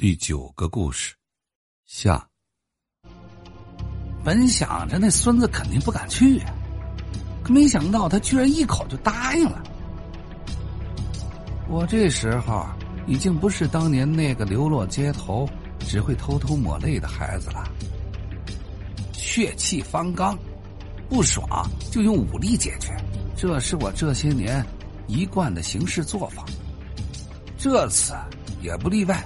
第九个故事，下。本想着那孙子肯定不敢去，可没想到他居然一口就答应了。我这时候已经不是当年那个流落街头、只会偷偷抹泪的孩子了，血气方刚，不爽就用武力解决，这是我这些年一贯的行事作风，这次也不例外。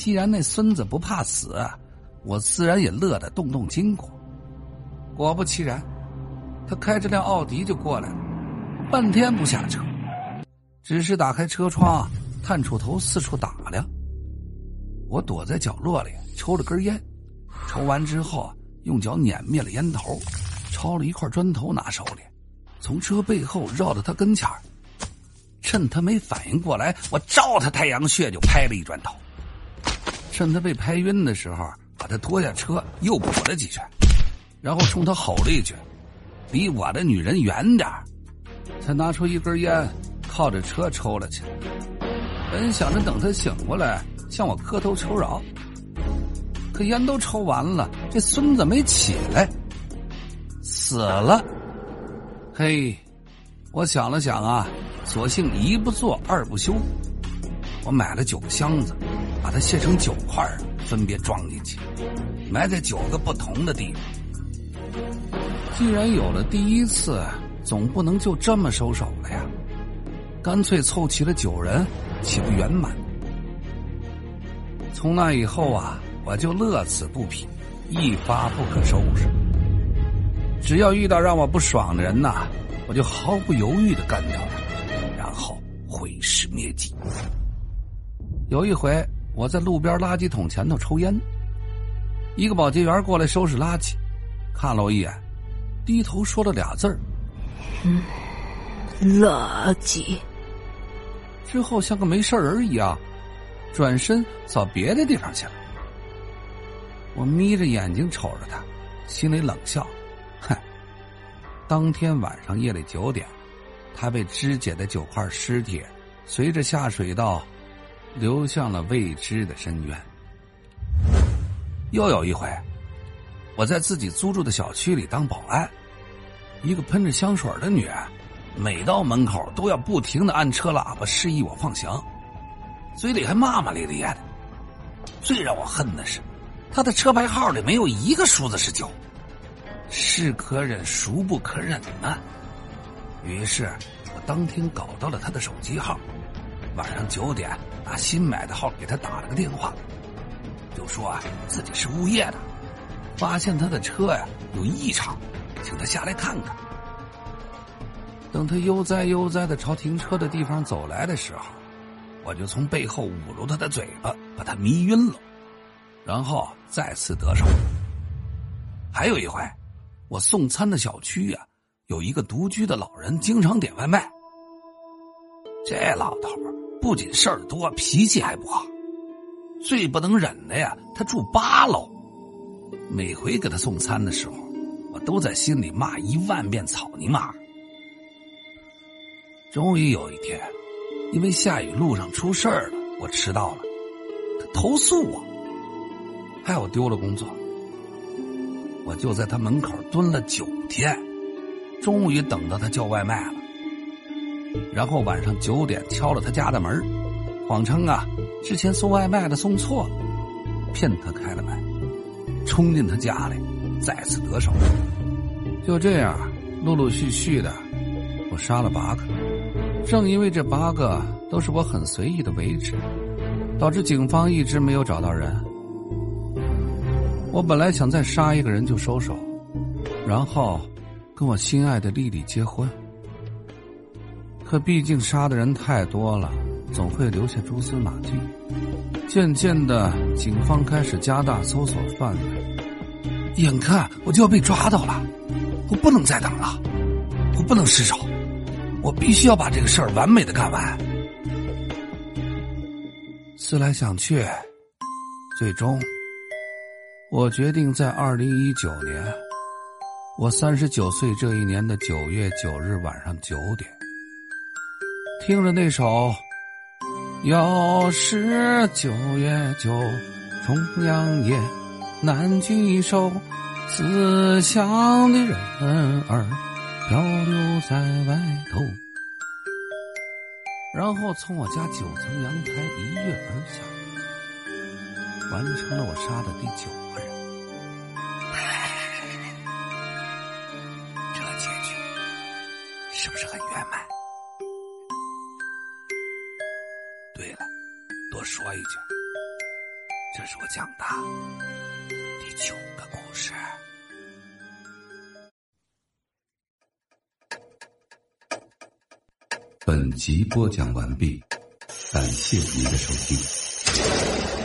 既然那孙子不怕死，我自然也乐得动动筋骨。果不其然，他开着辆奥迪就过来了，半天不下车，只是打开车窗，探出头四处打量。我躲在角落里抽了根烟，抽完之后用脚碾灭了烟头，抄了一块砖头拿手里，从车背后绕到他跟前趁他没反应过来，我照他太阳穴就拍了一砖头。趁他被拍晕的时候，把他拖下车，又补了几拳，然后冲他吼了一句：“离我的女人远点才拿出一根烟，靠着车抽了起来。本想着等他醒过来向我磕头求饶，可烟都抽完了，这孙子没起来，死了。嘿，我想了想啊，索性一不做二不休，我买了九个箱子。把它切成九块，分别装进去，埋在九个不同的地方。既然有了第一次，总不能就这么收手了呀！干脆凑齐了九人，岂不圆满？从那以后啊，我就乐此不疲，一发不可收拾。只要遇到让我不爽的人呐，我就毫不犹豫的干掉他，然后毁尸灭迹。有一回。我在路边垃圾桶前头抽烟，一个保洁员过来收拾垃圾，看了我一眼，低头说了俩字儿：“嗯，垃圾。”之后像个没事人一样，转身扫别的地方去了。我眯着眼睛瞅着他，心里冷笑：“哼，当天晚上夜里九点，他被肢解的九块尸体，随着下水道。”流向了未知的深渊。又有一回，我在自己租住的小区里当保安，一个喷着香水的女人，每到门口都要不停的按车喇叭示意我放行，嘴里还骂骂咧咧的。最让我恨的是，她的车牌号里没有一个数字是九，是可忍孰不可忍呢？于是我当天搞到了她的手机号。晚上九点，拿新买的号给他打了个电话，就说啊自己是物业的，发现他的车呀有异常，请他下来看看。等他悠哉悠哉的朝停车的地方走来的时候，我就从背后捂住他的嘴巴，把他迷晕了，然后再次得手。还有一回，我送餐的小区呀，有一个独居的老人，经常点外卖。这老头不仅事儿多，脾气还不好。最不能忍的呀，他住八楼。每回给他送餐的时候，我都在心里骂一万遍“草泥马”。终于有一天，因为下雨路上出事儿了，我迟到了，他投诉我，害我丢了工作。我就在他门口蹲了九天，终于等到他叫外卖了。然后晚上九点敲了他家的门，谎称啊之前送外卖的送错了，骗他开了门，冲进他家里，再次得手。就这样，陆陆续续的，我杀了八个。正因为这八个都是我很随意的为之，导致警方一直没有找到人。我本来想再杀一个人就收手，然后跟我心爱的丽丽结婚。可毕竟杀的人太多了，总会留下蛛丝马迹。渐渐的，警方开始加大搜索范围。眼看我就要被抓到了，我不能再等了，我不能失手，我必须要把这个事儿完美的干完。思来想去，最终，我决定在二零一九年，我三十九岁这一年的九月九日晚上九点。听着那首又是九月九，重阳夜，难聚首，思乡的人儿漂流在外头。然后从我家九层阳台一跃而下，完成了我杀的第九个人。这结局是不是很圆满？多说一句，这是我讲的第九个故事。本集播讲完毕，感谢您的收听。